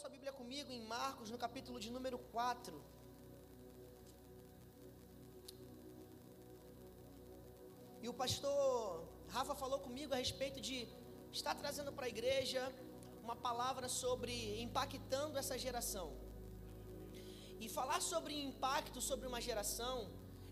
sua Bíblia comigo em Marcos, no capítulo de número 4. E o pastor Rafa falou comigo a respeito de estar trazendo para a igreja uma palavra sobre impactando essa geração. E falar sobre impacto sobre uma geração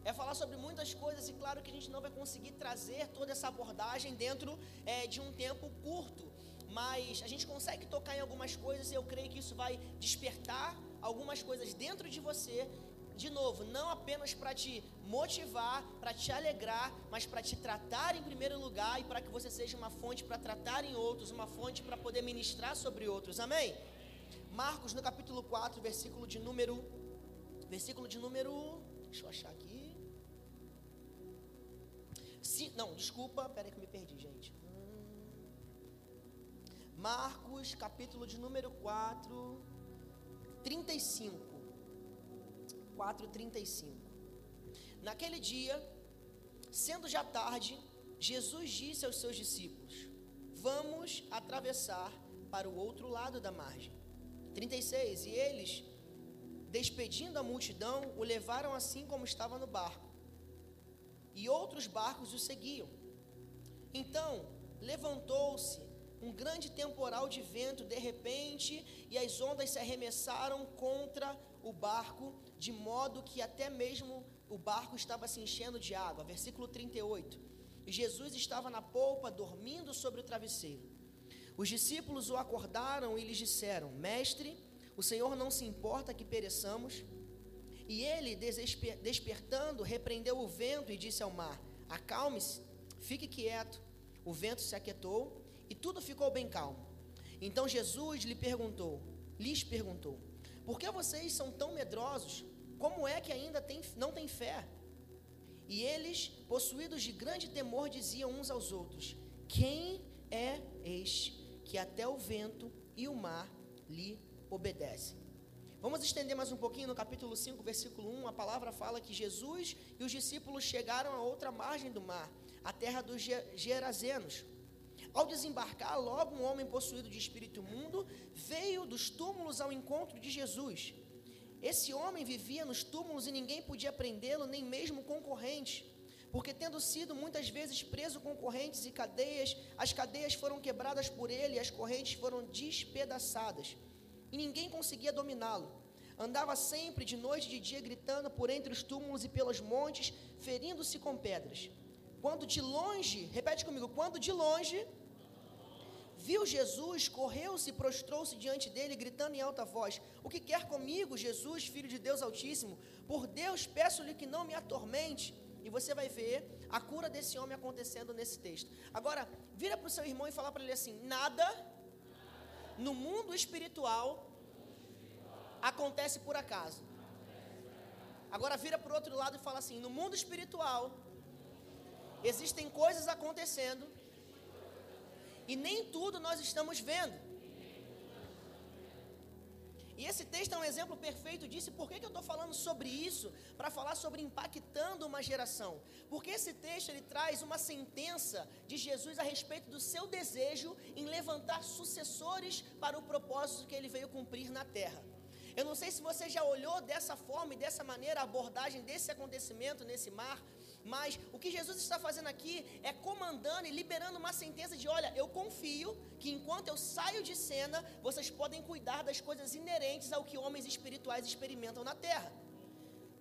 é falar sobre muitas coisas, e claro que a gente não vai conseguir trazer toda essa abordagem dentro é, de um tempo curto, mas a gente consegue tocar em algumas coisas e eu creio que isso vai despertar algumas coisas dentro de você de novo, não apenas para te motivar, para te alegrar, mas para te tratar em primeiro lugar e para que você seja uma fonte para tratar em outros, uma fonte para poder ministrar sobre outros. Amém? Marcos no capítulo 4, versículo de número versículo de número, deixa eu achar aqui. Se, não, desculpa, peraí que eu me perdi, gente. Marcos, capítulo de número 4, 35. 4:35. Naquele dia, sendo já tarde, Jesus disse aos seus discípulos: Vamos atravessar para o outro lado da margem. 36. E eles, despedindo a multidão, o levaram assim como estava no barco. E outros barcos o seguiam. Então, levantou-se um grande temporal de vento de repente, e as ondas se arremessaram contra o barco, de modo que até mesmo o barco estava se enchendo de água. Versículo 38. E Jesus estava na polpa, dormindo sobre o travesseiro. Os discípulos o acordaram e lhes disseram: Mestre, o Senhor não se importa que pereçamos. E ele, despertando, repreendeu o vento e disse ao mar: Acalme-se, fique quieto. O vento se aquietou e tudo ficou bem calmo. Então Jesus lhe perguntou, lhes perguntou: Por que vocês são tão medrosos? Como é que ainda tem, não têm fé? E eles, possuídos de grande temor, diziam uns aos outros: Quem é este que até o vento e o mar lhe obedecem? Vamos estender mais um pouquinho no capítulo 5, versículo 1. A palavra fala que Jesus e os discípulos chegaram a outra margem do mar, a terra dos Gerazenos. Ao desembarcar, logo um homem possuído de espírito imundo veio dos túmulos ao encontro de Jesus. Esse homem vivia nos túmulos e ninguém podia prendê-lo, nem mesmo concorrente, porque tendo sido muitas vezes preso com correntes e cadeias, as cadeias foram quebradas por ele e as correntes foram despedaçadas, e ninguém conseguia dominá-lo. Andava sempre de noite e de dia gritando por entre os túmulos e pelos montes, ferindo-se com pedras. Quando de longe, repete comigo, quando de longe viu Jesus, correu-se e prostrou-se diante dele, gritando em alta voz: O que quer comigo, Jesus, filho de Deus Altíssimo? Por Deus, peço-lhe que não me atormente. E você vai ver a cura desse homem acontecendo nesse texto. Agora, vira para o seu irmão e fala para ele assim: Nada no mundo espiritual acontece por acaso. Agora vira para o outro lado e fala assim: No mundo espiritual existem coisas acontecendo e nem tudo nós estamos vendo. E esse texto é um exemplo perfeito disso. Por que, que eu estou falando sobre isso? Para falar sobre impactando uma geração. Porque esse texto ele traz uma sentença de Jesus a respeito do seu desejo em levantar sucessores para o propósito que ele veio cumprir na terra. Eu não sei se você já olhou dessa forma e dessa maneira a abordagem desse acontecimento nesse mar, mas o que Jesus está fazendo aqui é comandando e liberando uma sentença de: olha, eu confio que enquanto eu saio de cena, vocês podem cuidar das coisas inerentes ao que homens espirituais experimentam na terra.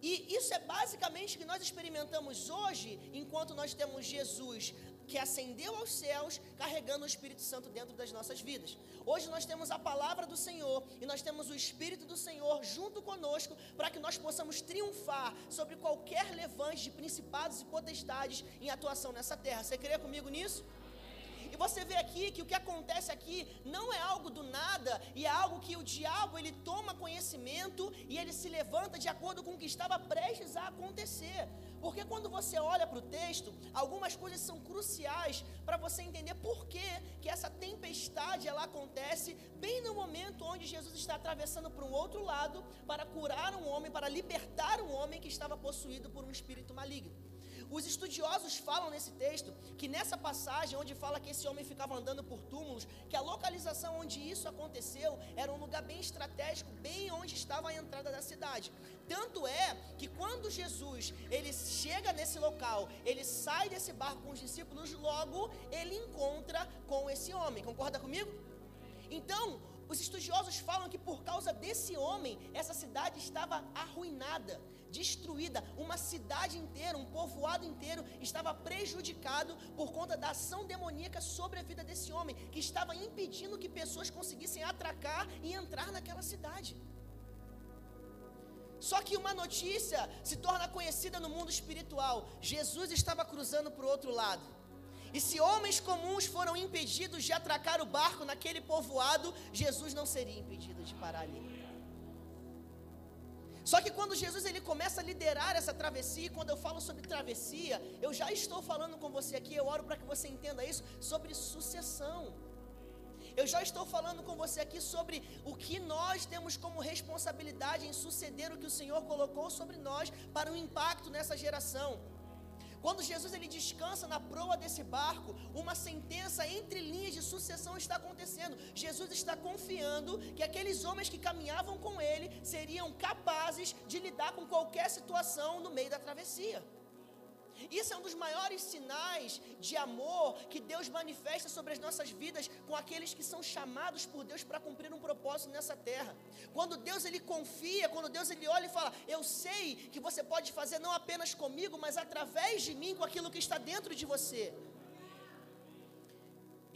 E isso é basicamente o que nós experimentamos hoje, enquanto nós temos Jesus que ascendeu aos céus, carregando o Espírito Santo dentro das nossas vidas. Hoje nós temos a palavra do Senhor e nós temos o Espírito do Senhor junto conosco para que nós possamos triunfar sobre qualquer levante de principados e potestades em atuação nessa terra. Você crê comigo nisso? E você vê aqui que o que acontece aqui não é algo do nada, e é algo que o diabo ele toma conhecimento e ele se levanta de acordo com o que estava prestes a acontecer. Porque quando você olha para o texto, algumas coisas são cruciais para você entender por que, que essa tempestade ela acontece bem no momento onde Jesus está atravessando para um outro lado para curar um homem, para libertar um homem que estava possuído por um espírito maligno. Os estudiosos falam nesse texto que nessa passagem onde fala que esse homem ficava andando por túmulos, que a localização onde isso aconteceu era um lugar bem estratégico, bem onde estava a entrada da cidade. Tanto é que quando Jesus ele chega nesse local, ele sai desse barco com os discípulos, logo ele encontra com esse homem. Concorda comigo? Então, os estudiosos falam que por causa desse homem, essa cidade estava arruinada, destruída. Uma cidade inteira, um povoado inteiro estava prejudicado por conta da ação demoníaca sobre a vida desse homem, que estava impedindo que pessoas conseguissem atracar e entrar naquela cidade. Só que uma notícia se torna conhecida no mundo espiritual: Jesus estava cruzando para o outro lado. E se homens comuns foram impedidos de atracar o barco naquele povoado, Jesus não seria impedido de parar ali. Só que quando Jesus ele começa a liderar essa travessia, quando eu falo sobre travessia, eu já estou falando com você aqui, eu oro para que você entenda isso, sobre sucessão. Eu já estou falando com você aqui sobre o que nós temos como responsabilidade em suceder o que o Senhor colocou sobre nós para um impacto nessa geração. Quando Jesus ele descansa na proa desse barco, uma sentença entre linhas de sucessão está acontecendo. Jesus está confiando que aqueles homens que caminhavam com ele seriam capazes de lidar com qualquer situação no meio da travessia. Isso é um dos maiores sinais de amor que Deus manifesta sobre as nossas vidas com aqueles que são chamados por Deus para cumprir um propósito nessa terra. Quando Deus ele confia, quando Deus ele olha e fala: "Eu sei que você pode fazer não apenas comigo, mas através de mim com aquilo que está dentro de você".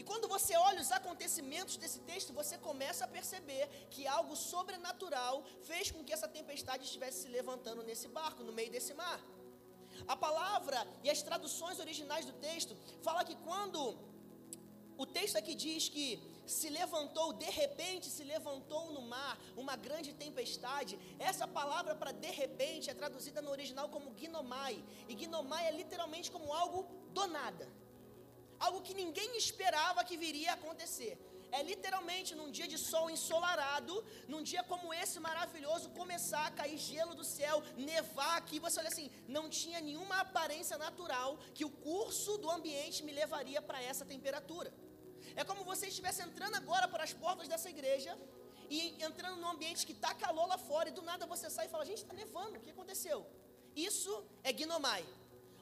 E quando você olha os acontecimentos desse texto, você começa a perceber que algo sobrenatural fez com que essa tempestade estivesse se levantando nesse barco, no meio desse mar. A palavra e as traduções originais do texto fala que quando o texto aqui diz que se levantou, de repente se levantou no mar uma grande tempestade. Essa palavra para de repente é traduzida no original como gnomai. E gnomai é literalmente como algo do nada. Algo que ninguém esperava que viria a acontecer. É literalmente num dia de sol ensolarado, num dia como esse maravilhoso, começar a cair gelo do céu, nevar aqui. Você olha assim, não tinha nenhuma aparência natural que o curso do ambiente me levaria para essa temperatura. É como você estivesse entrando agora para as portas dessa igreja e entrando num ambiente que está calor lá fora e do nada você sai e fala: gente, está nevando, o que aconteceu? Isso é gnomai.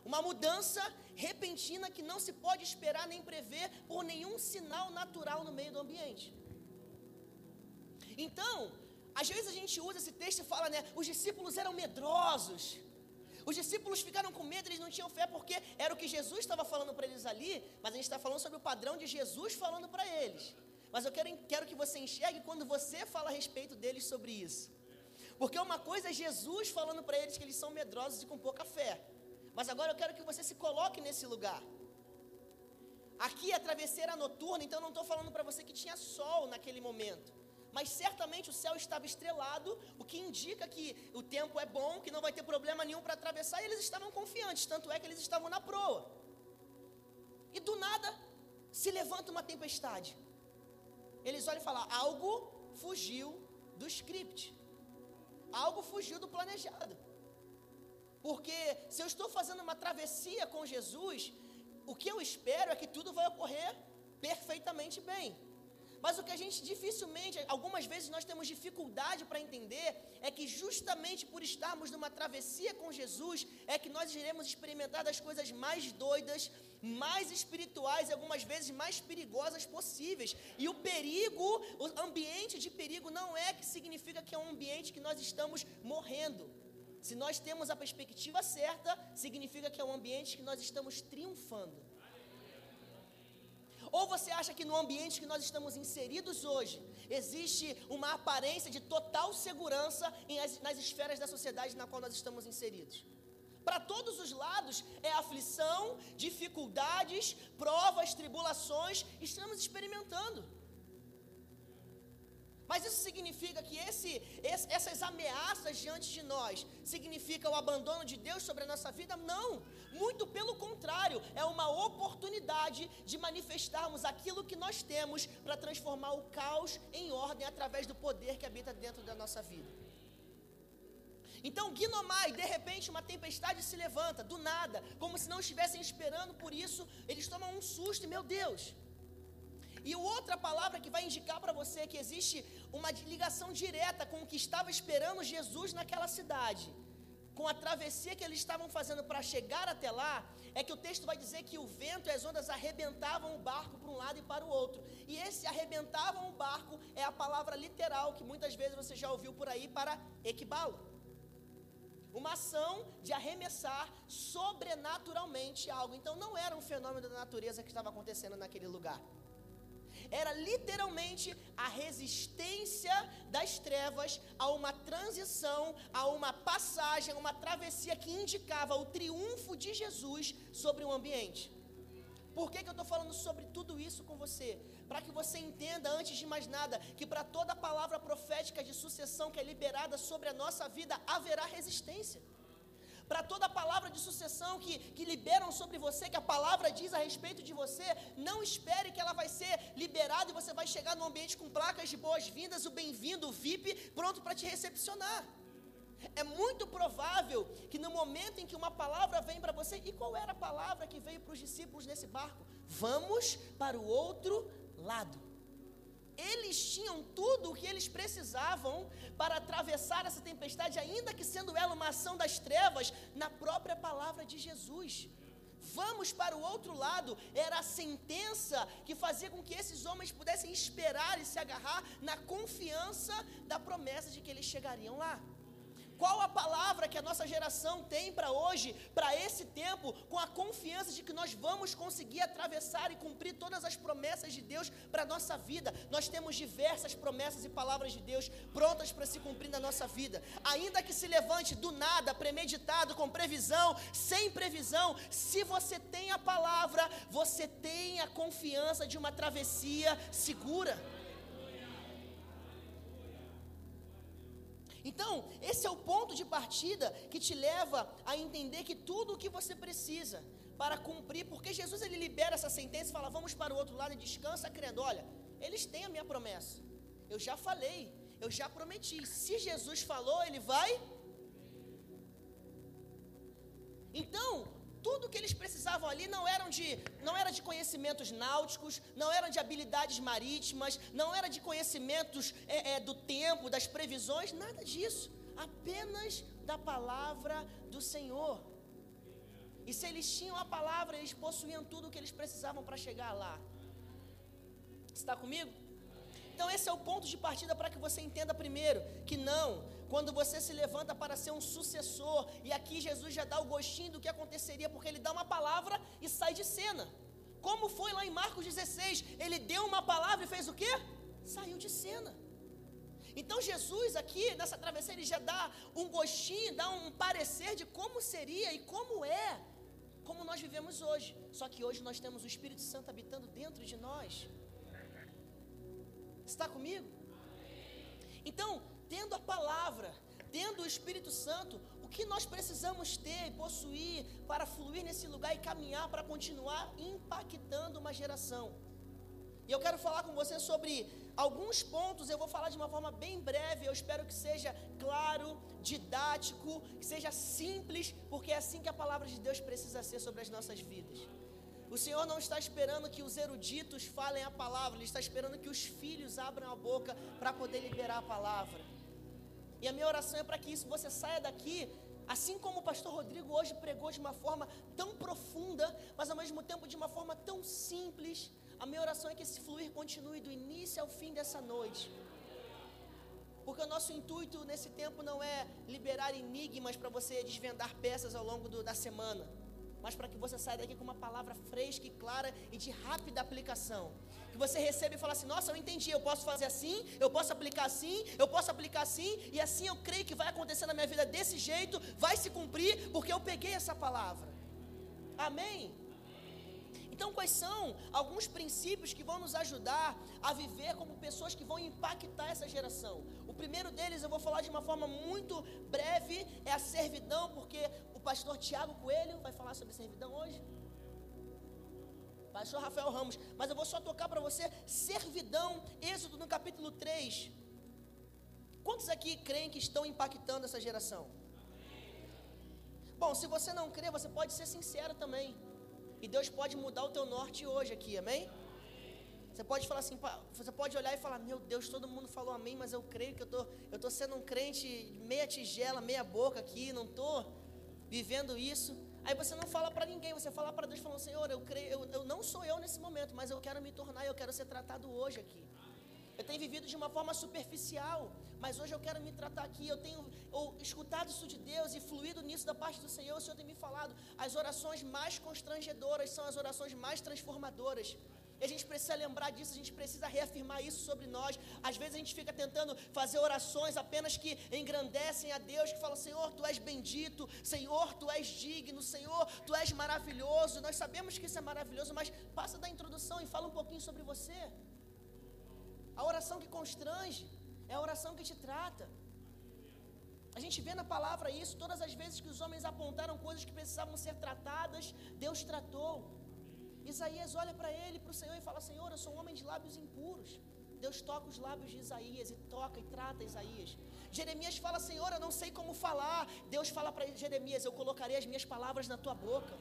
Uma mudança repentina que não se pode esperar nem prever por nenhum sinal natural no meio do ambiente. Então, às vezes a gente usa esse texto e fala, né? Os discípulos eram medrosos. Os discípulos ficaram com medo, eles não tinham fé porque era o que Jesus estava falando para eles ali, mas a gente está falando sobre o padrão de Jesus falando para eles. Mas eu quero, quero que você enxergue quando você fala a respeito deles sobre isso. Porque uma coisa é Jesus falando para eles que eles são medrosos e com pouca fé. Mas agora eu quero que você se coloque nesse lugar. Aqui é travesseira noturna, então não estou falando para você que tinha sol naquele momento. Mas certamente o céu estava estrelado, o que indica que o tempo é bom, que não vai ter problema nenhum para atravessar, e eles estavam confiantes, tanto é que eles estavam na proa. E do nada se levanta uma tempestade. Eles olham e falam: algo fugiu do script, algo fugiu do planejado. Porque se eu estou fazendo uma travessia com Jesus, o que eu espero é que tudo vai ocorrer perfeitamente bem. Mas o que a gente dificilmente, algumas vezes nós temos dificuldade para entender, é que justamente por estarmos numa travessia com Jesus, é que nós iremos experimentar das coisas mais doidas, mais espirituais e algumas vezes mais perigosas possíveis. E o perigo, o ambiente de perigo não é que significa que é um ambiente que nós estamos morrendo. Se nós temos a perspectiva certa, significa que é um ambiente que nós estamos triunfando. Ou você acha que no ambiente que nós estamos inseridos hoje, existe uma aparência de total segurança nas esferas da sociedade na qual nós estamos inseridos? Para todos os lados é aflição, dificuldades, provas, tribulações, estamos experimentando. Mas isso significa que esse, esse, essas ameaças diante de nós significa o abandono de Deus sobre a nossa vida? Não. Muito pelo contrário, é uma oportunidade de manifestarmos aquilo que nós temos para transformar o caos em ordem através do poder que habita dentro da nossa vida. Então, Guinomai, de repente, uma tempestade se levanta, do nada, como se não estivessem esperando por isso, eles tomam um susto, e meu Deus. E outra palavra que vai indicar para você que existe uma ligação direta com o que estava esperando Jesus naquela cidade, com a travessia que eles estavam fazendo para chegar até lá, é que o texto vai dizer que o vento e as ondas arrebentavam o barco para um lado e para o outro. E esse arrebentavam o barco é a palavra literal que muitas vezes você já ouviu por aí para equibalo. Uma ação de arremessar sobrenaturalmente algo. Então não era um fenômeno da natureza que estava acontecendo naquele lugar. Era literalmente a resistência das trevas a uma transição, a uma passagem, uma travessia que indicava o triunfo de Jesus sobre o ambiente. Por que, que eu estou falando sobre tudo isso com você? Para que você entenda, antes de mais nada, que para toda palavra profética de sucessão que é liberada sobre a nossa vida, haverá resistência para toda palavra de sucessão que, que liberam sobre você, que a palavra diz a respeito de você, não espere que ela vai ser liberada e você vai chegar no ambiente com placas de boas-vindas, o bem-vindo, o VIP, pronto para te recepcionar. É muito provável que no momento em que uma palavra vem para você, e qual era a palavra que veio para os discípulos nesse barco? Vamos para o outro lado. Eles tinham tudo o que eles precisavam para atravessar essa tempestade, ainda que sendo ela uma ação das trevas, na própria palavra de Jesus. Vamos para o outro lado, era a sentença que fazia com que esses homens pudessem esperar e se agarrar na confiança da promessa de que eles chegariam lá. Qual a palavra que a nossa geração tem para hoje, para esse tempo, com a confiança de que nós vamos conseguir atravessar e cumprir todas as promessas de Deus para a nossa vida? Nós temos diversas promessas e palavras de Deus prontas para se cumprir na nossa vida. Ainda que se levante do nada, premeditado, com previsão, sem previsão, se você tem a palavra, você tem a confiança de uma travessia segura. Então, esse é o ponto de partida que te leva a entender que tudo o que você precisa para cumprir, porque Jesus ele libera essa sentença e fala: "Vamos para o outro lado e descansa crendo". Olha, eles têm a minha promessa. Eu já falei, eu já prometi. Se Jesus falou, ele vai Então, tudo que eles precisavam ali não eram de não era de conhecimentos náuticos, não era de habilidades marítimas, não era de conhecimentos é, é, do tempo, das previsões, nada disso. Apenas da palavra do Senhor. E se eles tinham a palavra, eles possuíam tudo o que eles precisavam para chegar lá. Está comigo? Então esse é o ponto de partida para que você entenda primeiro que não, quando você se levanta para ser um sucessor, e aqui Jesus já dá o gostinho do que aconteceria, porque ele dá uma palavra e sai de cena. Como foi lá em Marcos 16? Ele deu uma palavra e fez o quê? Saiu de cena. Então Jesus aqui nessa travessia ele já dá um gostinho, dá um parecer de como seria e como é, como nós vivemos hoje. Só que hoje nós temos o Espírito Santo habitando dentro de nós. Está comigo? Então, tendo a palavra, tendo o Espírito Santo, o que nós precisamos ter e possuir para fluir nesse lugar e caminhar para continuar impactando uma geração? E eu quero falar com você sobre alguns pontos, eu vou falar de uma forma bem breve, eu espero que seja claro, didático, que seja simples, porque é assim que a palavra de Deus precisa ser sobre as nossas vidas. O Senhor não está esperando que os eruditos falem a palavra, Ele está esperando que os filhos abram a boca para poder liberar a palavra. E a minha oração é para que isso você saia daqui, assim como o pastor Rodrigo hoje pregou de uma forma tão profunda, mas ao mesmo tempo de uma forma tão simples. A minha oração é que esse fluir continue do início ao fim dessa noite. Porque o nosso intuito nesse tempo não é liberar enigmas para você desvendar peças ao longo do, da semana, mas para que você saia daqui com uma palavra fresca e clara e de rápida aplicação você recebe e fala assim: Nossa, eu entendi, eu posso fazer assim, eu posso aplicar assim, eu posso aplicar assim, e assim eu creio que vai acontecer na minha vida desse jeito, vai se cumprir, porque eu peguei essa palavra. Amém? Então, quais são alguns princípios que vão nos ajudar a viver como pessoas que vão impactar essa geração? O primeiro deles, eu vou falar de uma forma muito breve, é a servidão, porque o pastor Tiago Coelho vai falar sobre servidão hoje pastor Rafael Ramos, mas eu vou só tocar para você servidão, Êxodo no capítulo 3. Quantos aqui creem que estão impactando essa geração? Bom, se você não crê, você pode ser sincero também. E Deus pode mudar o teu norte hoje aqui, amém? Você pode falar assim, você pode olhar e falar, meu Deus, todo mundo falou amém, mas eu creio que eu tô, eu tô sendo um crente meia tigela, meia boca aqui, não tô vivendo isso. Aí você não fala para ninguém, você fala para Deus falando, Senhor, eu creio, não sou eu nesse momento, mas eu quero me tornar, eu quero ser tratado hoje aqui. Eu tenho vivido de uma forma superficial, mas hoje eu quero me tratar aqui. Eu tenho ou, escutado isso de Deus e fluído nisso da parte do Senhor. O Senhor tem me falado. As orações mais constrangedoras são as orações mais transformadoras. E a gente precisa lembrar disso, a gente precisa reafirmar isso sobre nós. Às vezes a gente fica tentando fazer orações apenas que engrandecem a Deus, que falam: Senhor, tu és bendito, Senhor, tu és digno, Senhor, tu és maravilhoso. Nós sabemos que isso é maravilhoso, mas passa da introdução e fala um pouquinho sobre você. A oração que constrange é a oração que te trata. A gente vê na palavra isso, todas as vezes que os homens apontaram coisas que precisavam ser tratadas, Deus tratou. Isaías olha para ele, para o Senhor e fala: Senhor, eu sou um homem de lábios impuros. Deus toca os lábios de Isaías e toca e trata Isaías. Jeremias fala: Senhor, eu não sei como falar. Deus fala para Jeremias: Eu colocarei as minhas palavras na tua boca.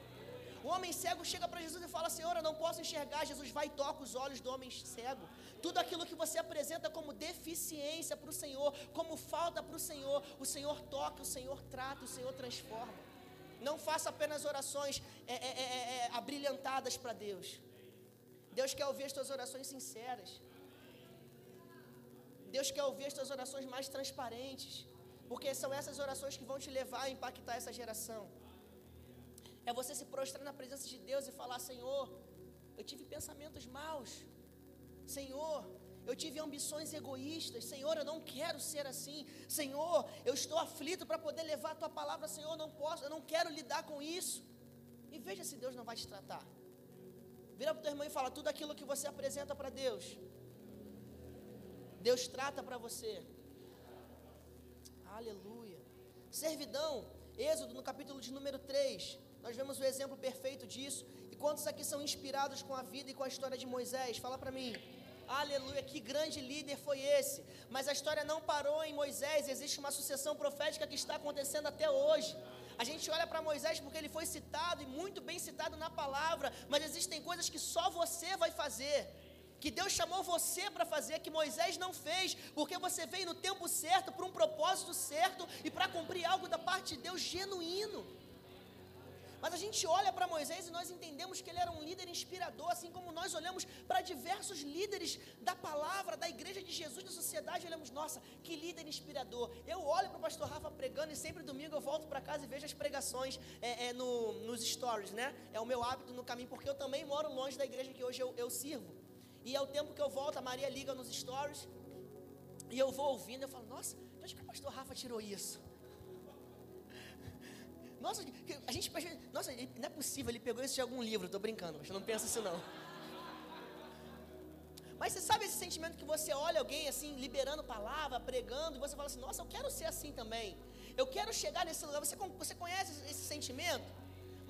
O homem cego chega para Jesus e fala: Senhor, eu não posso enxergar. Jesus vai e toca os olhos do homem cego. Tudo aquilo que você apresenta como deficiência para o Senhor, como falta para o Senhor, o Senhor toca, o Senhor trata, o Senhor transforma. Não faça apenas orações é, é, é, é, é abrilhantadas para Deus. Deus quer ouvir as tuas orações sinceras. Deus quer ouvir as tuas orações mais transparentes. Porque são essas orações que vão te levar a impactar essa geração. É você se prostrar na presença de Deus e falar: Senhor, eu tive pensamentos maus. Senhor, eu tive ambições egoístas. Senhor, eu não quero ser assim. Senhor, eu estou aflito para poder levar a tua palavra. Senhor, não posso, eu não quero lidar com isso. E veja se Deus não vai te tratar. Vira para o teu irmão e fala: tudo aquilo que você apresenta para Deus, Deus trata para você. Aleluia. Servidão, Êxodo no capítulo de número 3. Nós vemos o exemplo perfeito disso. E quantos aqui são inspirados com a vida e com a história de Moisés? Fala para mim. Aleluia, que grande líder foi esse. Mas a história não parou em Moisés, existe uma sucessão profética que está acontecendo até hoje. A gente olha para Moisés porque ele foi citado e muito bem citado na palavra, mas existem coisas que só você vai fazer. Que Deus chamou você para fazer, que Moisés não fez, porque você veio no tempo certo, para um propósito certo e para cumprir algo da parte de Deus genuíno. Mas a gente olha para Moisés e nós entendemos que ele era um líder inspirador, assim como nós olhamos para diversos líderes da palavra, da igreja de Jesus, da sociedade, olhamos, nossa, que líder inspirador. Eu olho para o pastor Rafa pregando e sempre domingo eu volto para casa e vejo as pregações é, é, no, nos stories, né? É o meu hábito no caminho, porque eu também moro longe da igreja que hoje eu, eu sirvo. E é o tempo que eu volto, a Maria liga nos stories e eu vou ouvindo, eu falo, nossa, de onde que o pastor Rafa tirou isso? Nossa, a gente, nossa, não é possível, ele pegou isso de algum livro, estou brincando, mas não pensa isso não. Mas você sabe esse sentimento que você olha alguém assim, liberando palavra, pregando, e você fala assim, nossa, eu quero ser assim também. Eu quero chegar nesse lugar. Você, você conhece esse sentimento?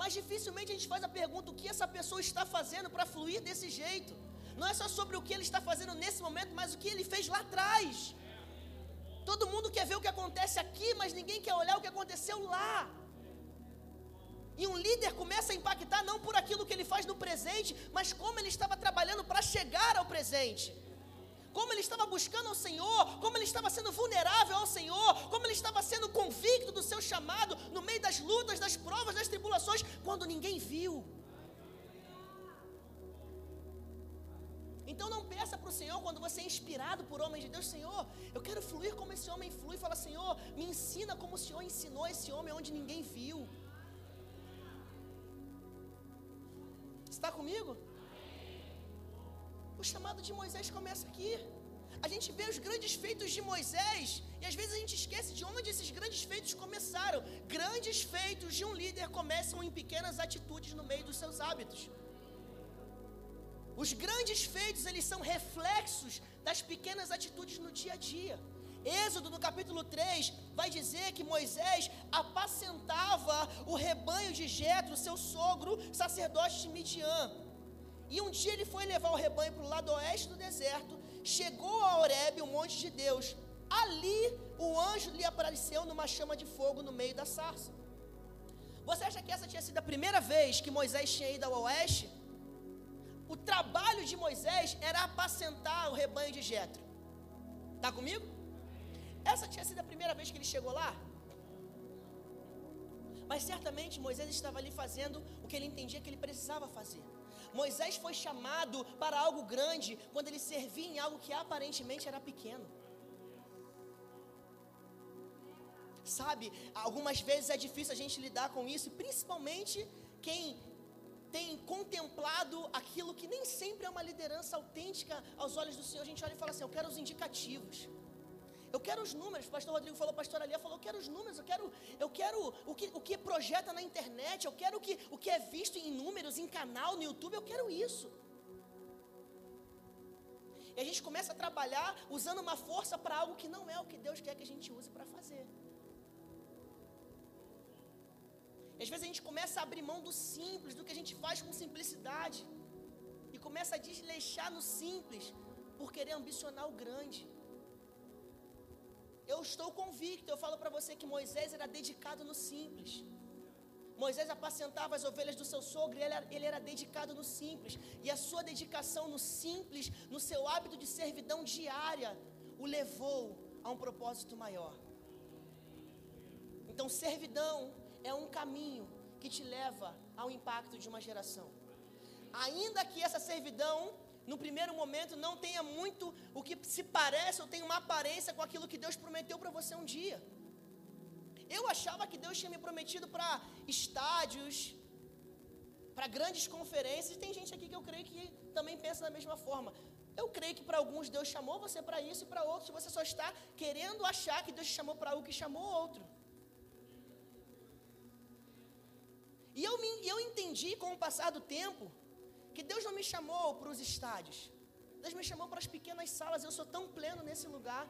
Mas dificilmente a gente faz a pergunta: o que essa pessoa está fazendo para fluir desse jeito? Não é só sobre o que ele está fazendo nesse momento, mas o que ele fez lá atrás. Todo mundo quer ver o que acontece aqui, mas ninguém quer olhar o que aconteceu lá. E um líder começa a impactar não por aquilo que ele faz no presente, mas como ele estava trabalhando para chegar ao presente. Como ele estava buscando ao Senhor, como ele estava sendo vulnerável ao Senhor, como ele estava sendo convicto do seu chamado no meio das lutas, das provas, das tribulações, quando ninguém viu. Então não peça para o Senhor quando você é inspirado por homens de Deus, Senhor, eu quero fluir como esse homem flui. Fala, Senhor, me ensina como o Senhor ensinou esse homem onde ninguém viu. Aqui. A gente vê os grandes feitos de Moisés e às vezes a gente esquece de onde esses grandes feitos começaram. Grandes feitos de um líder começam em pequenas atitudes no meio dos seus hábitos. Os grandes feitos, eles são reflexos das pequenas atitudes no dia a dia. Êxodo, no capítulo 3, vai dizer que Moisés apacentava o rebanho de Jetro, seu sogro, sacerdote de Midian. E um dia ele foi levar o rebanho para o lado oeste do deserto, chegou a Horebe, o monte de Deus. Ali o anjo lhe apareceu numa chama de fogo no meio da sarça. Você acha que essa tinha sido a primeira vez que Moisés tinha ido ao oeste? o trabalho de Moisés era apacentar o rebanho de Jetro. Tá comigo? Essa tinha sido a primeira vez que ele chegou lá? Mas certamente Moisés estava ali fazendo o que ele entendia que ele precisava fazer. Moisés foi chamado para algo grande quando ele servia em algo que aparentemente era pequeno. Sabe, algumas vezes é difícil a gente lidar com isso, principalmente quem tem contemplado aquilo que nem sempre é uma liderança autêntica aos olhos do Senhor. A gente olha e fala assim: Eu quero os indicativos. Eu quero os números, o pastor Rodrigo falou, o pastor Alia falou, eu quero os números, eu quero, eu quero o, que, o que projeta na internet, eu quero o que, o que é visto em números, em canal, no YouTube, eu quero isso. E a gente começa a trabalhar usando uma força para algo que não é o que Deus quer que a gente use para fazer. E às vezes a gente começa a abrir mão do simples, do que a gente faz com simplicidade. E começa a desleixar no simples, por querer ambicionar o grande. Eu estou convicto, eu falo para você que Moisés era dedicado no simples. Moisés apacentava as ovelhas do seu sogro e ele era, ele era, dedicado no simples. E a sua dedicação no simples, no seu hábito de servidão diária, o levou a um propósito maior. Então, servidão é um caminho que te leva ao impacto de uma geração. Ainda que essa servidão no primeiro momento não tenha muito se parece ou tem uma aparência com aquilo que Deus prometeu para você um dia. Eu achava que Deus tinha me prometido para estádios, para grandes conferências, e tem gente aqui que eu creio que também pensa da mesma forma. Eu creio que para alguns Deus chamou você para isso e para outros você só está querendo achar que Deus te chamou para algo que chamou outro. E eu, me, eu entendi com o passar do tempo que Deus não me chamou para os estádios. Deus me chamou para as pequenas salas. Eu sou tão pleno nesse lugar.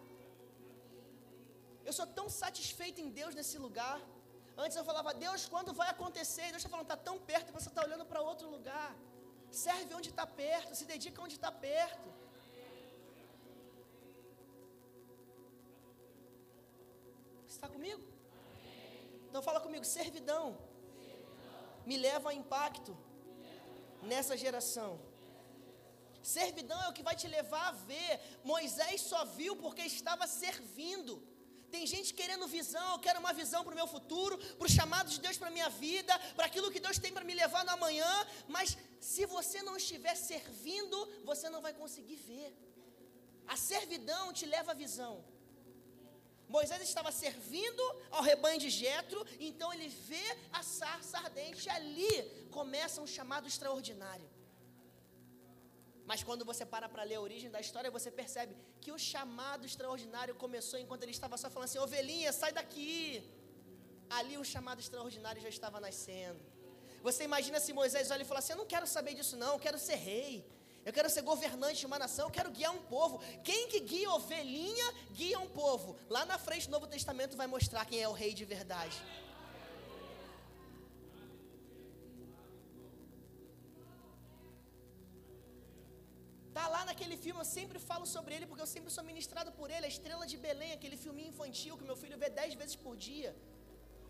Eu sou tão satisfeito em Deus nesse lugar. Antes eu falava, Deus, quando vai acontecer? Deus está falando, está tão perto, você está olhando para outro lugar. Serve onde está perto, se dedica onde está perto. Você está comigo? Então fala comigo, servidão. Me leva a impacto nessa geração. Servidão é o que vai te levar a ver. Moisés só viu porque estava servindo. Tem gente querendo visão, eu quero uma visão para o meu futuro, para o chamado de Deus para a minha vida, para aquilo que Deus tem para me levar no amanhã, mas se você não estiver servindo, você não vai conseguir ver. A servidão te leva à visão. Moisés estava servindo ao rebanho de Jetro, então ele vê a sarça ardente, e ali começa um chamado extraordinário. Mas quando você para para ler a origem da história, você percebe que o chamado extraordinário começou enquanto ele estava só falando assim: ovelhinha, sai daqui. Ali o chamado extraordinário já estava nascendo. Você imagina se Moisés olha e fala assim: Eu não quero saber disso, não, eu quero ser rei. Eu quero ser governante de uma nação, eu quero guiar um povo. Quem que guia ovelhinha, guia um povo. Lá na frente do Novo Testamento vai mostrar quem é o rei de verdade. Filme, eu sempre falo sobre ele porque eu sempre sou ministrado por ele, a Estrela de Belém, aquele filminho infantil que meu filho vê dez vezes por dia.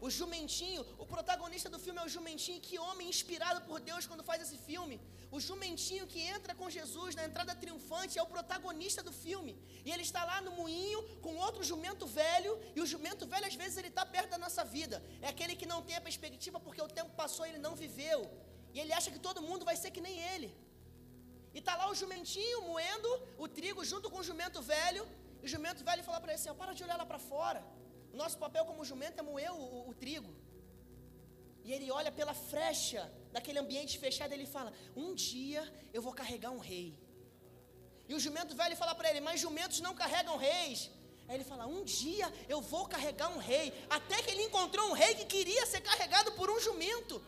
O jumentinho, o protagonista do filme é o jumentinho. Que homem inspirado por Deus quando faz esse filme. O jumentinho que entra com Jesus na entrada triunfante é o protagonista do filme. E ele está lá no moinho com outro jumento velho. E o jumento velho, às vezes, ele está perto da nossa vida. É aquele que não tem a perspectiva porque o tempo passou e ele não viveu. E ele acha que todo mundo vai ser que nem ele. E está lá o jumentinho moendo o trigo junto com o jumento velho. E o jumento velho fala para ele assim: para de olhar lá para fora. Nosso papel como jumento é moer o, o, o trigo. E ele olha pela frecha daquele ambiente fechado e ele fala: Um dia eu vou carregar um rei. E o jumento velho fala para ele: Mas jumentos não carregam reis. Aí ele fala: Um dia eu vou carregar um rei. Até que ele encontrou um rei que queria ser carregado por um jumento.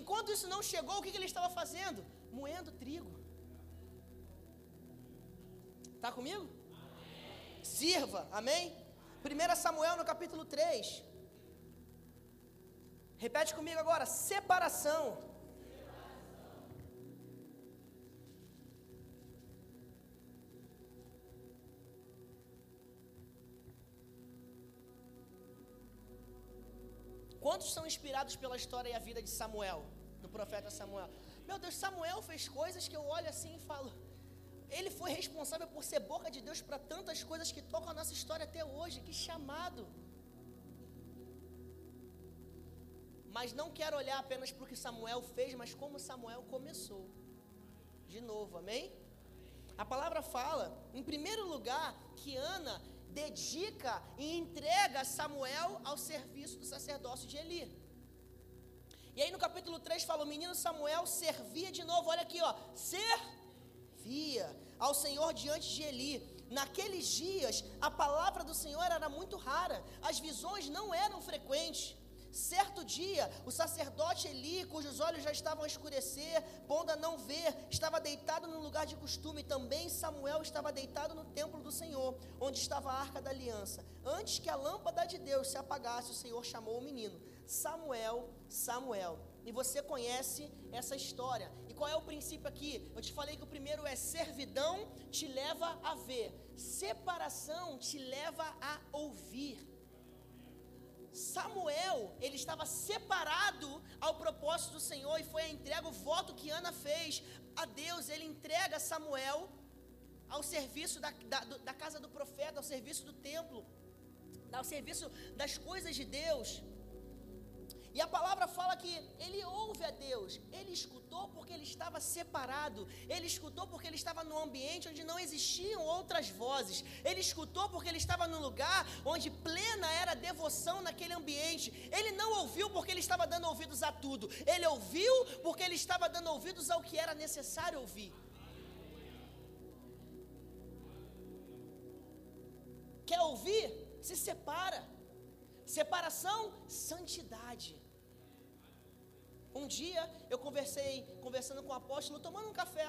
Enquanto isso não chegou, o que, que ele estava fazendo? Moendo trigo. Está comigo? Amém. Sirva, amém? 1 Samuel no capítulo 3. Repete comigo agora: separação. Quantos são inspirados pela história e a vida de Samuel, do profeta Samuel? Meu Deus, Samuel fez coisas que eu olho assim e falo. Ele foi responsável por ser boca de Deus para tantas coisas que tocam a nossa história até hoje. Que chamado! Mas não quero olhar apenas para o que Samuel fez, mas como Samuel começou. De novo, amém? A palavra fala, em primeiro lugar, que Ana dedica e entrega Samuel ao serviço do sacerdócio de Eli. E aí no capítulo 3 fala: o menino Samuel servia de novo, olha aqui, ó, servia ao Senhor diante de Eli. Naqueles dias, a palavra do Senhor era muito rara, as visões não eram frequentes. Certo dia, o sacerdote Eli, cujos olhos já estavam a escurecer, pondo não ver, estava deitado no lugar de costume. Também Samuel estava deitado no templo do Senhor, onde estava a arca da aliança. Antes que a lâmpada de Deus se apagasse, o Senhor chamou o menino: Samuel, Samuel. E você conhece essa história. E qual é o princípio aqui? Eu te falei que o primeiro é servidão te leva a ver, separação te leva a ouvir. Samuel, ele estava separado ao propósito do Senhor e foi a entrega, o voto que Ana fez a Deus. Ele entrega Samuel ao serviço da, da, da casa do profeta, ao serviço do templo, ao serviço das coisas de Deus. E a palavra fala que ele ouve a Deus, ele escutou porque ele estava separado, ele escutou porque ele estava num ambiente onde não existiam outras vozes, ele escutou porque ele estava num lugar onde plena era a devoção naquele ambiente. Ele não ouviu porque ele estava dando ouvidos a tudo, ele ouviu porque ele estava dando ouvidos ao que era necessário ouvir. Separação, santidade. Um dia eu conversei, conversando com o apóstolo, tomando um café,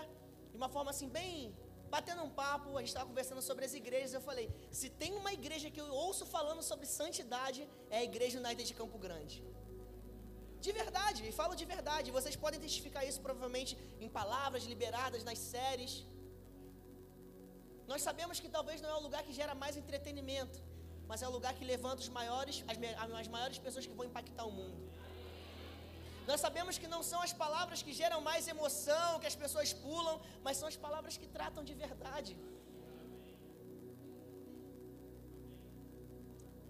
de uma forma assim, bem, batendo um papo, a gente estava conversando sobre as igrejas. Eu falei: se tem uma igreja que eu ouço falando sobre santidade, é a Igreja United de Campo Grande. De verdade, e falo de verdade. Vocês podem identificar isso provavelmente em palavras liberadas nas séries. Nós sabemos que talvez não é o lugar que gera mais entretenimento, mas é o lugar que levanta os maiores, as, as maiores pessoas que vão impactar o mundo. Nós sabemos que não são as palavras que geram mais emoção, que as pessoas pulam, mas são as palavras que tratam de verdade.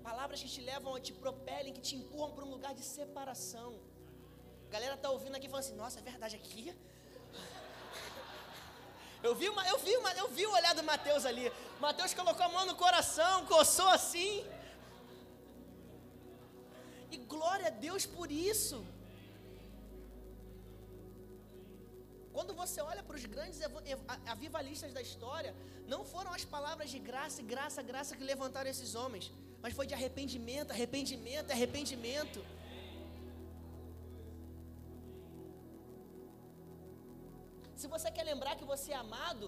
Palavras que te levam, te propelem, que te empurram para um lugar de separação. A galera tá ouvindo aqui falando assim: "Nossa, é verdade aqui?" Eu vi, uma, eu vi, uma, eu vi o Mateus ali. Mateus colocou a mão no coração, coçou assim. E glória a Deus por isso. Quando você olha para os grandes avivalistas da história, não foram as palavras de graça, graça, graça que levantaram esses homens, mas foi de arrependimento, arrependimento, arrependimento. Se você quer lembrar que você é amado,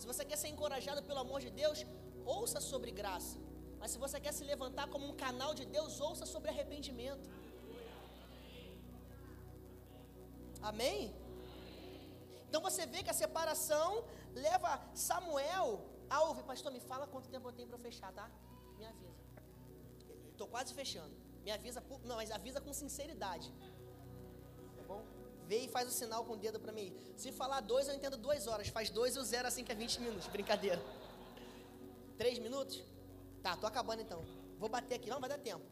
se você quer ser encorajado pelo amor de Deus, ouça sobre graça. Mas se você quer se levantar como um canal de Deus, ouça sobre arrependimento. Amém? Então você vê que a separação leva Samuel a ouvir. Pastor, me fala quanto tempo eu tenho para fechar, tá? Me avisa. Estou quase fechando. Me avisa, não, mas avisa com sinceridade. Vê e faz o sinal com o dedo para mim. Se falar dois, eu entendo duas horas. Faz dois e o zero assim que é 20 minutos. Brincadeira. Três minutos? Tá, tô acabando então. Vou bater aqui, não vai dar tempo.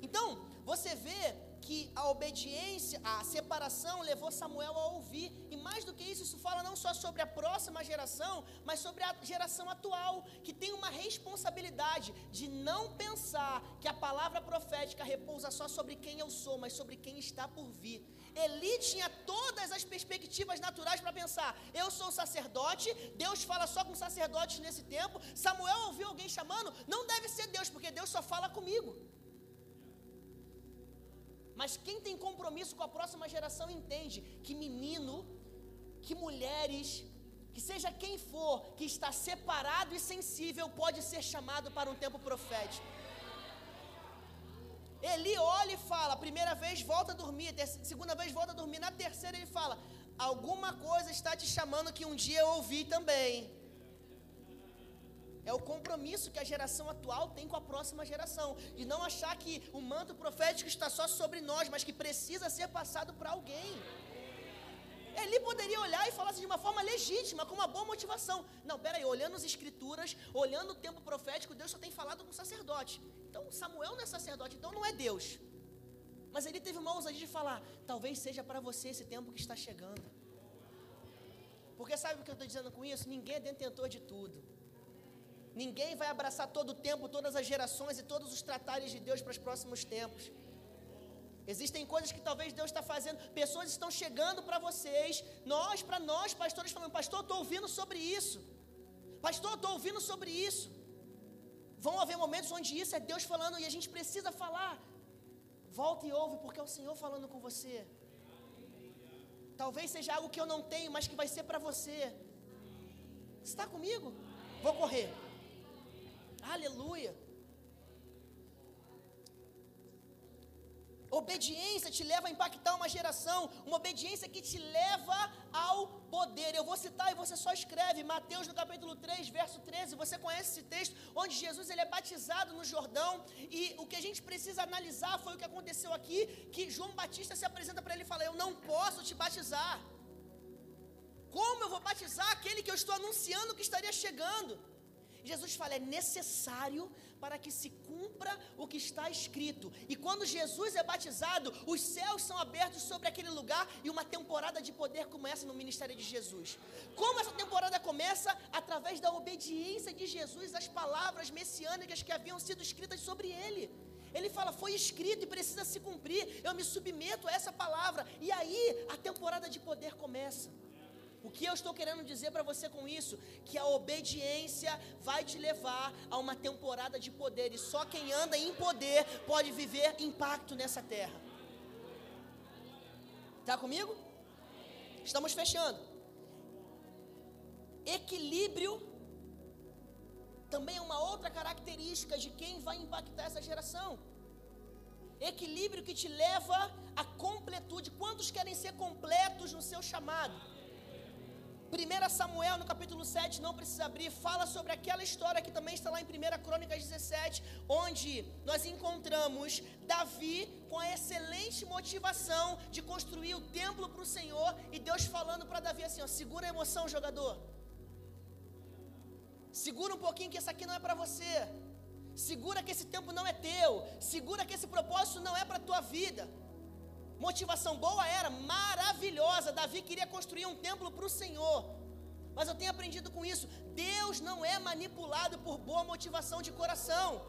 Então, você vê que a obediência, a separação levou Samuel a ouvir. E mais do que isso, isso fala não só sobre a próxima geração, mas sobre a geração atual, que tem uma responsabilidade de não pensar que a palavra profética repousa só sobre quem eu sou, mas sobre quem está por vir. Eli tinha todas as perspectivas naturais para pensar: eu sou sacerdote, Deus fala só com sacerdotes nesse tempo. Samuel ouviu alguém chamando, não deve ser Deus, porque Deus só fala comigo. Mas quem tem compromisso com a próxima geração entende que menino, que mulheres, que seja quem for, que está separado e sensível, pode ser chamado para um tempo profético. Eli olha e fala: primeira vez volta a dormir, segunda vez volta a dormir, na terceira ele fala: alguma coisa está te chamando que um dia eu ouvi também. É o compromisso que a geração atual tem com a próxima geração. De não achar que o manto profético está só sobre nós, mas que precisa ser passado para alguém. Ele poderia olhar e falar assim de uma forma legítima, com uma boa motivação. Não, peraí, olhando as escrituras, olhando o tempo profético, Deus só tem falado com o sacerdote. Então Samuel não é sacerdote, então não é Deus. Mas ele teve uma ousadia de falar: talvez seja para você esse tempo que está chegando. Porque sabe o que eu estou dizendo com isso? Ninguém é detentor de tudo. Ninguém vai abraçar todo o tempo, todas as gerações e todos os tratares de Deus para os próximos tempos. Existem coisas que talvez Deus está fazendo, pessoas estão chegando para vocês, nós, para nós, pastores, falando: Pastor, estou ouvindo sobre isso. Pastor, estou ouvindo sobre isso. Vão haver momentos onde isso é Deus falando e a gente precisa falar. Volta e ouve, porque é o Senhor falando com você. Talvez seja algo que eu não tenho, mas que vai ser para você. Está comigo? Vou correr. Aleluia. Obediência te leva a impactar uma geração, uma obediência que te leva ao poder. Eu vou citar e você só escreve, Mateus no capítulo 3, verso 13. Você conhece esse texto onde Jesus ele é batizado no Jordão e o que a gente precisa analisar foi o que aconteceu aqui, que João Batista se apresenta para ele e fala: "Eu não posso te batizar. Como eu vou batizar aquele que eu estou anunciando que estaria chegando?" Jesus fala: é necessário para que se cumpra o que está escrito. E quando Jesus é batizado, os céus são abertos sobre aquele lugar e uma temporada de poder começa no ministério de Jesus. Como essa temporada começa? Através da obediência de Jesus às palavras messiânicas que haviam sido escritas sobre ele. Ele fala: foi escrito e precisa se cumprir. Eu me submeto a essa palavra. E aí a temporada de poder começa. O que eu estou querendo dizer para você com isso? Que a obediência vai te levar a uma temporada de poder, e só quem anda em poder pode viver impacto nessa terra. Está comigo? Estamos fechando. Equilíbrio também é uma outra característica de quem vai impactar essa geração. Equilíbrio que te leva à completude. Quantos querem ser completos no seu chamado? 1 Samuel, no capítulo 7, não precisa abrir, fala sobre aquela história que também está lá em 1 Crônicas 17, onde nós encontramos Davi com a excelente motivação de construir o templo para o Senhor e Deus falando para Davi assim: ó, segura a emoção, jogador. Segura um pouquinho que isso aqui não é para você. Segura que esse tempo não é teu. Segura que esse propósito não é para a tua vida. Motivação boa era maravilhosa. Davi queria construir um templo para o Senhor. Mas eu tenho aprendido com isso. Deus não é manipulado por boa motivação de coração.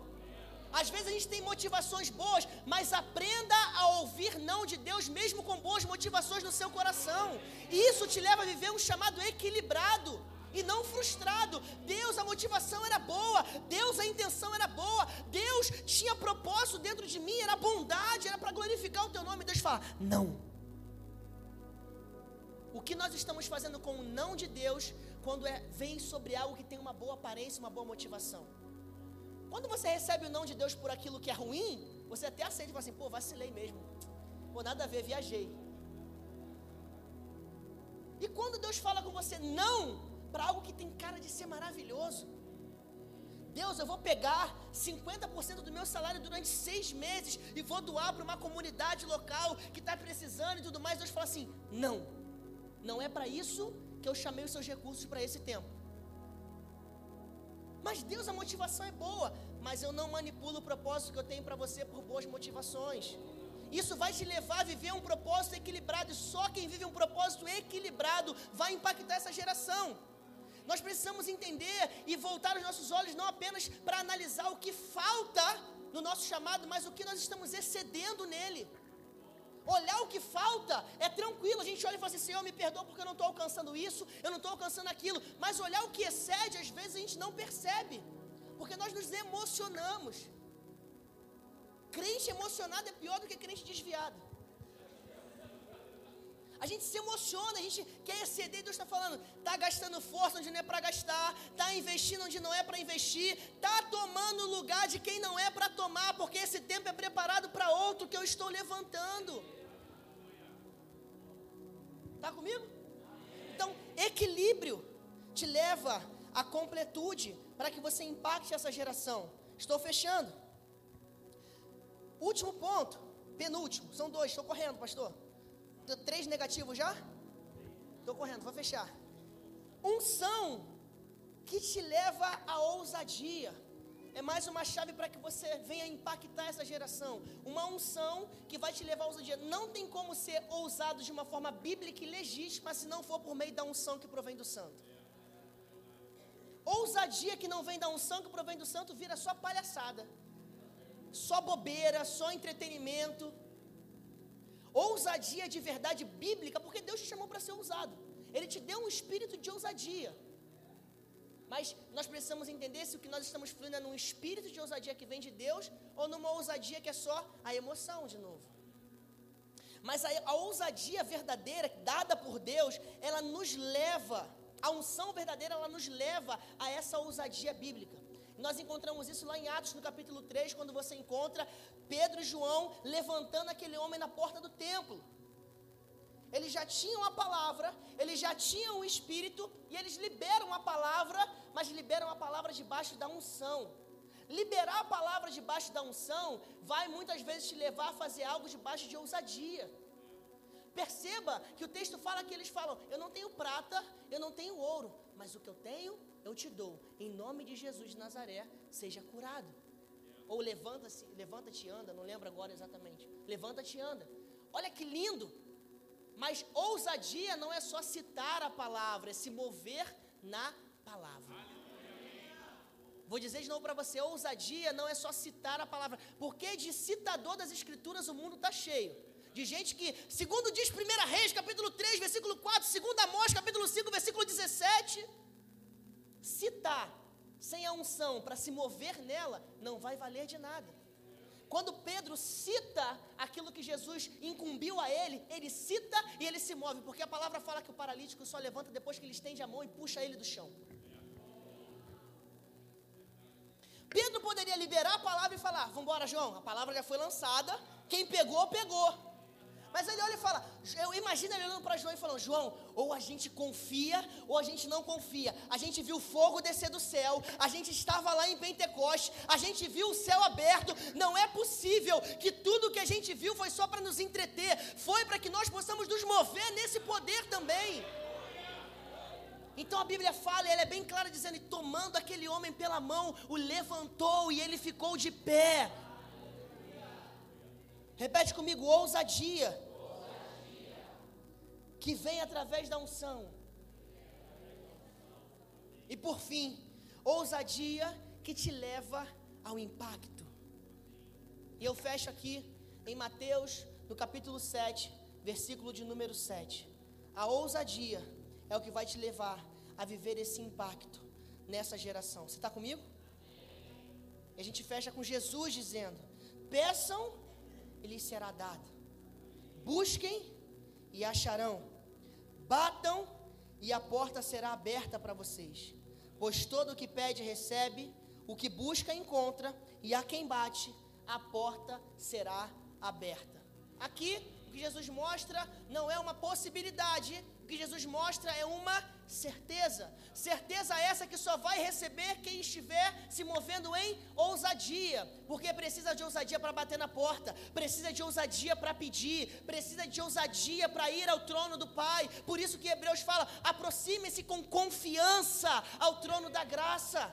Às vezes a gente tem motivações boas, mas aprenda a ouvir não de Deus, mesmo com boas motivações no seu coração. E isso te leva a viver um chamado equilibrado e não frustrado. Deus, a motivação era boa, Deus, a intenção era boa, Deus tinha propósito dentro de mim, era bondade, era para glorificar o teu nome. Deus fala: não. O que nós estamos fazendo com o não de Deus quando é, vem sobre algo que tem uma boa aparência, uma boa motivação? Quando você recebe o não de Deus por aquilo que é ruim, você até aceita e fala assim: pô, vacilei mesmo. Pô, nada a ver, viajei. E quando Deus fala com você não, para algo que tem cara de ser maravilhoso. Deus, eu vou pegar 50% do meu salário durante seis meses e vou doar para uma comunidade local que está precisando e tudo mais. Deus fala assim: não, não é para isso que eu chamei os seus recursos para esse tempo. Mas Deus, a motivação é boa, mas eu não manipulo o propósito que eu tenho para você por boas motivações. Isso vai te levar a viver um propósito equilibrado, e só quem vive um propósito equilibrado vai impactar essa geração. Nós precisamos entender e voltar os nossos olhos não apenas para analisar o que falta no nosso chamado, mas o que nós estamos excedendo nele. Olhar o que falta é tranquilo, a gente olha e fala assim: Senhor, me perdoa porque eu não estou alcançando isso, eu não estou alcançando aquilo. Mas olhar o que excede, às vezes a gente não percebe, porque nós nos emocionamos. Crente emocionado é pior do que crente desviado. A gente se emociona, a gente quer exceder. Deus está falando, está gastando força onde não é para gastar, está investindo onde não é para investir, está tomando o lugar de quem não é para tomar, porque esse tempo é preparado para outro que eu estou levantando. Está comigo? Então, equilíbrio te leva a completude para que você impacte essa geração. Estou fechando. Último ponto, penúltimo, são dois, estou correndo, pastor. Três negativos já? Estou correndo, vou fechar. Unção que te leva à ousadia. É mais uma chave para que você venha impactar essa geração. Uma unção que vai te levar à ousadia. Não tem como ser ousado de uma forma bíblica e legítima se não for por meio da unção que provém do santo. Ousadia que não vem da unção que provém do santo vira só palhaçada, só bobeira, só entretenimento. Ousadia de verdade bíblica, porque Deus te chamou para ser ousado. Ele te deu um espírito de ousadia. Mas nós precisamos entender se o que nós estamos fluindo é num espírito de ousadia que vem de Deus ou numa ousadia que é só a emoção de novo. Mas a, a ousadia verdadeira, dada por Deus, ela nos leva a unção verdadeira, ela nos leva a essa ousadia bíblica. Nós encontramos isso lá em Atos, no capítulo 3, quando você encontra Pedro e João levantando aquele homem na porta do templo. Eles já tinham a palavra, eles já tinham o Espírito, e eles liberam a palavra, mas liberam a palavra debaixo da unção. Liberar a palavra debaixo da unção vai muitas vezes te levar a fazer algo debaixo de ousadia. Perceba que o texto fala que eles falam: Eu não tenho prata, eu não tenho ouro, mas o que eu tenho, eu te dou. Em nome de Jesus de Nazaré, seja curado. Ou levanta-se, levanta-te e anda, não lembro agora exatamente. Levanta-te e anda. Olha que lindo. Mas ousadia não é só citar a palavra, é se mover na palavra. Vou dizer de novo para você: ousadia não é só citar a palavra, porque de citador das escrituras o mundo está cheio. De gente que, segundo diz 1 Reis, capítulo 3, versículo 4, segundo Amós, capítulo 5, versículo 17, citar sem a unção para se mover nela não vai valer de nada. Quando Pedro cita aquilo que Jesus incumbiu a ele, ele cita e ele se move, porque a palavra fala que o paralítico só levanta depois que ele estende a mão e puxa ele do chão. Pedro poderia liberar a palavra e falar: Vamos embora, João, a palavra já foi lançada, quem pegou, pegou. Mas ele olha e fala, eu imagino ele olhando para João e falando, João, ou a gente confia, ou a gente não confia. A gente viu fogo descer do céu, a gente estava lá em Pentecoste, a gente viu o céu aberto. Não é possível que tudo que a gente viu foi só para nos entreter, foi para que nós possamos nos mover nesse poder também. Então a Bíblia fala, e ela é bem clara, dizendo: e tomando aquele homem pela mão, o levantou e ele ficou de pé. Repete comigo: ousadia. ousadia. Que vem através da unção. E por fim, ousadia que te leva ao impacto. E eu fecho aqui em Mateus, no capítulo 7, versículo de número 7. A ousadia é o que vai te levar a viver esse impacto nessa geração. Você está comigo? E a gente fecha com Jesus dizendo: Peçam lhes será dado. Busquem e acharão. Batam e a porta será aberta para vocês. Pois todo o que pede recebe, o que busca encontra, e a quem bate, a porta será aberta. Aqui, o que Jesus mostra não é uma possibilidade, que Jesus mostra é uma certeza. Certeza essa que só vai receber quem estiver se movendo em ousadia, porque precisa de ousadia para bater na porta, precisa de ousadia para pedir, precisa de ousadia para ir ao trono do Pai. Por isso que Hebreus fala: aproxime-se com confiança ao trono da graça.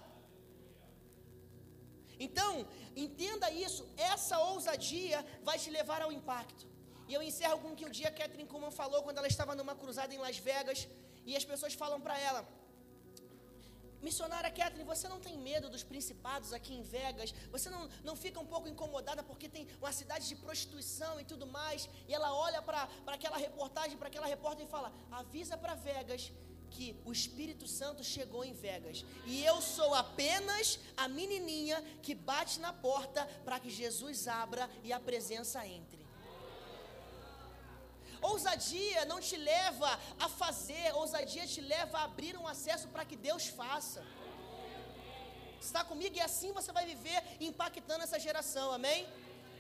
Então, entenda isso, essa ousadia vai te levar ao impacto. E eu encerro com o que um dia Catherine Kuhlman falou quando ela estava numa cruzada em Las Vegas. E as pessoas falam para ela: Missionária Kathleen, você não tem medo dos principados aqui em Vegas? Você não, não fica um pouco incomodada porque tem uma cidade de prostituição e tudo mais? E ela olha para aquela reportagem, para aquela repórter e fala: avisa para Vegas que o Espírito Santo chegou em Vegas. E eu sou apenas a menininha que bate na porta para que Jesus abra e a presença entre. Ousadia não te leva a fazer, ousadia te leva a abrir um acesso para que Deus faça. Está comigo e assim você vai viver impactando essa geração, amém?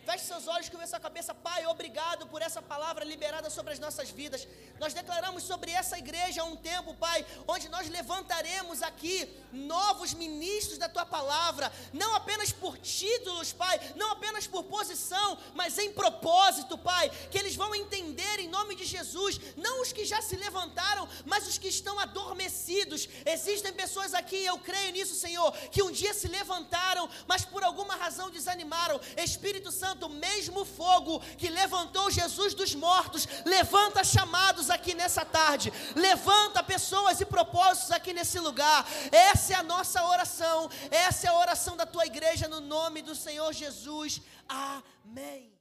Feche seus olhos, curva sua cabeça. Pai, obrigado por essa palavra liberada sobre as nossas vidas. Nós declaramos sobre essa igreja um tempo, Pai, onde nós levantaremos aqui novos ministros da tua palavra, não apenas por títulos, Pai, não apenas por posição, mas em propósito, Pai, que eles vão entender em nome de Jesus, não os que já se levantaram, mas os que estão adormecidos. Existem pessoas aqui, eu creio nisso, Senhor, que um dia se levantaram, mas por alguma razão desanimaram. Espírito Santo, mesmo fogo que levantou Jesus dos mortos, levanta chamados aqui nessa tarde, levanta pessoas e propósitos aqui nesse lugar. Essa é a nossa oração, essa é a oração da tua igreja no nome do Senhor Jesus. Amém.